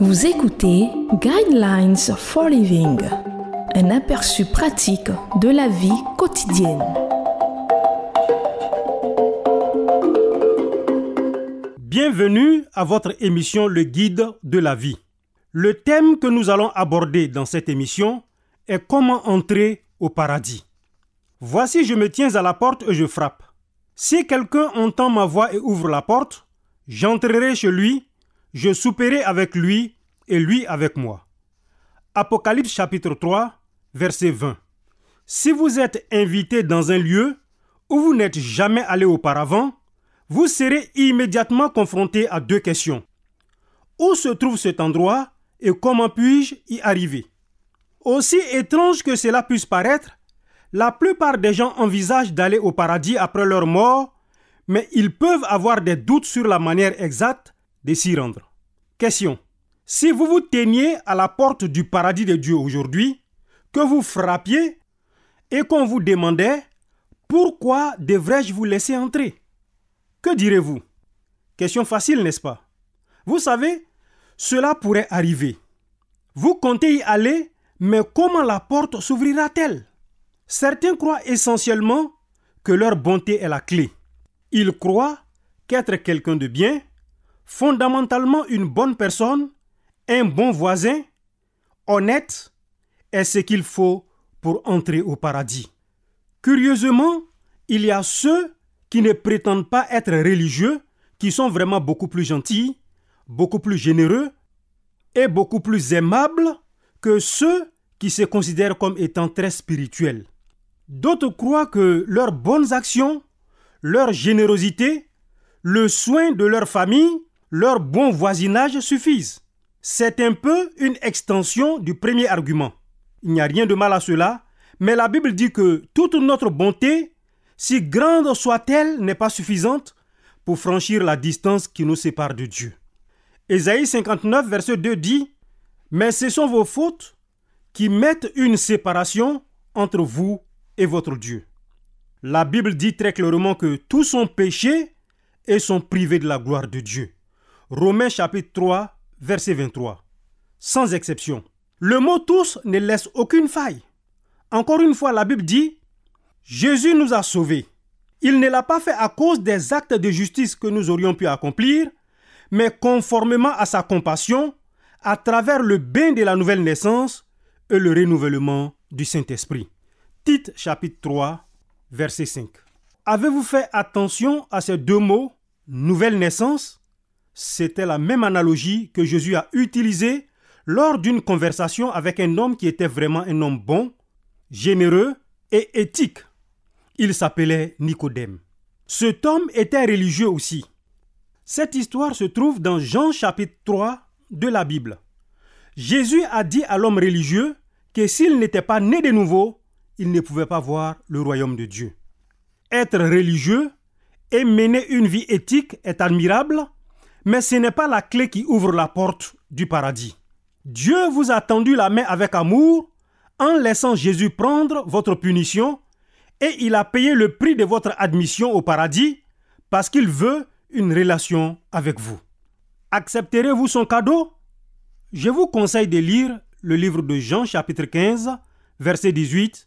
Vous écoutez Guidelines for Living, un aperçu pratique de la vie quotidienne. Bienvenue à votre émission Le Guide de la vie. Le thème que nous allons aborder dans cette émission est comment entrer au paradis. Voici, je me tiens à la porte et je frappe. Si quelqu'un entend ma voix et ouvre la porte, j'entrerai chez lui, je souperai avec lui et lui avec moi. Apocalypse chapitre 3, verset 20. Si vous êtes invité dans un lieu où vous n'êtes jamais allé auparavant, vous serez immédiatement confronté à deux questions. Où se trouve cet endroit et comment puis-je y arriver? Aussi étrange que cela puisse paraître, la plupart des gens envisagent d'aller au paradis après leur mort, mais ils peuvent avoir des doutes sur la manière exacte de s'y rendre. Question. Si vous vous teniez à la porte du paradis de Dieu aujourd'hui, que vous frappiez et qu'on vous demandait pourquoi devrais-je vous laisser entrer? Que direz-vous? Question facile, n'est-ce pas? Vous savez, cela pourrait arriver. Vous comptez y aller, mais comment la porte s'ouvrira-t-elle? Certains croient essentiellement que leur bonté est la clé. Ils croient qu'être quelqu'un de bien, fondamentalement une bonne personne, un bon voisin, honnête, est ce qu'il faut pour entrer au paradis. Curieusement, il y a ceux qui ne prétendent pas être religieux, qui sont vraiment beaucoup plus gentils, beaucoup plus généreux et beaucoup plus aimables que ceux qui se considèrent comme étant très spirituels. D'autres croient que leurs bonnes actions, leur générosité, le soin de leur famille, leur bon voisinage suffisent. C'est un peu une extension du premier argument. Il n'y a rien de mal à cela, mais la Bible dit que toute notre bonté, si grande soit-elle, n'est pas suffisante pour franchir la distance qui nous sépare de Dieu. Ésaïe 59, verset 2 dit, Mais ce sont vos fautes qui mettent une séparation entre vous et votre Dieu. La Bible dit très clairement que tous sont péchés et sont privés de la gloire de Dieu. Romains chapitre 3, verset 23. Sans exception. Le mot tous ne laisse aucune faille. Encore une fois, la Bible dit, Jésus nous a sauvés. Il ne l'a pas fait à cause des actes de justice que nous aurions pu accomplir, mais conformément à sa compassion, à travers le bain de la nouvelle naissance et le renouvellement du Saint-Esprit. Chapitre 3, verset 5. Avez-vous fait attention à ces deux mots, nouvelle naissance? C'était la même analogie que Jésus a utilisée lors d'une conversation avec un homme qui était vraiment un homme bon, généreux et éthique. Il s'appelait Nicodème. Cet homme était religieux aussi. Cette histoire se trouve dans Jean chapitre 3 de la Bible. Jésus a dit à l'homme religieux que s'il n'était pas né de nouveau, il ne pouvait pas voir le royaume de Dieu. Être religieux et mener une vie éthique est admirable, mais ce n'est pas la clé qui ouvre la porte du paradis. Dieu vous a tendu la main avec amour en laissant Jésus prendre votre punition et il a payé le prix de votre admission au paradis parce qu'il veut une relation avec vous. Accepterez-vous son cadeau? Je vous conseille de lire le livre de Jean chapitre 15, versets 18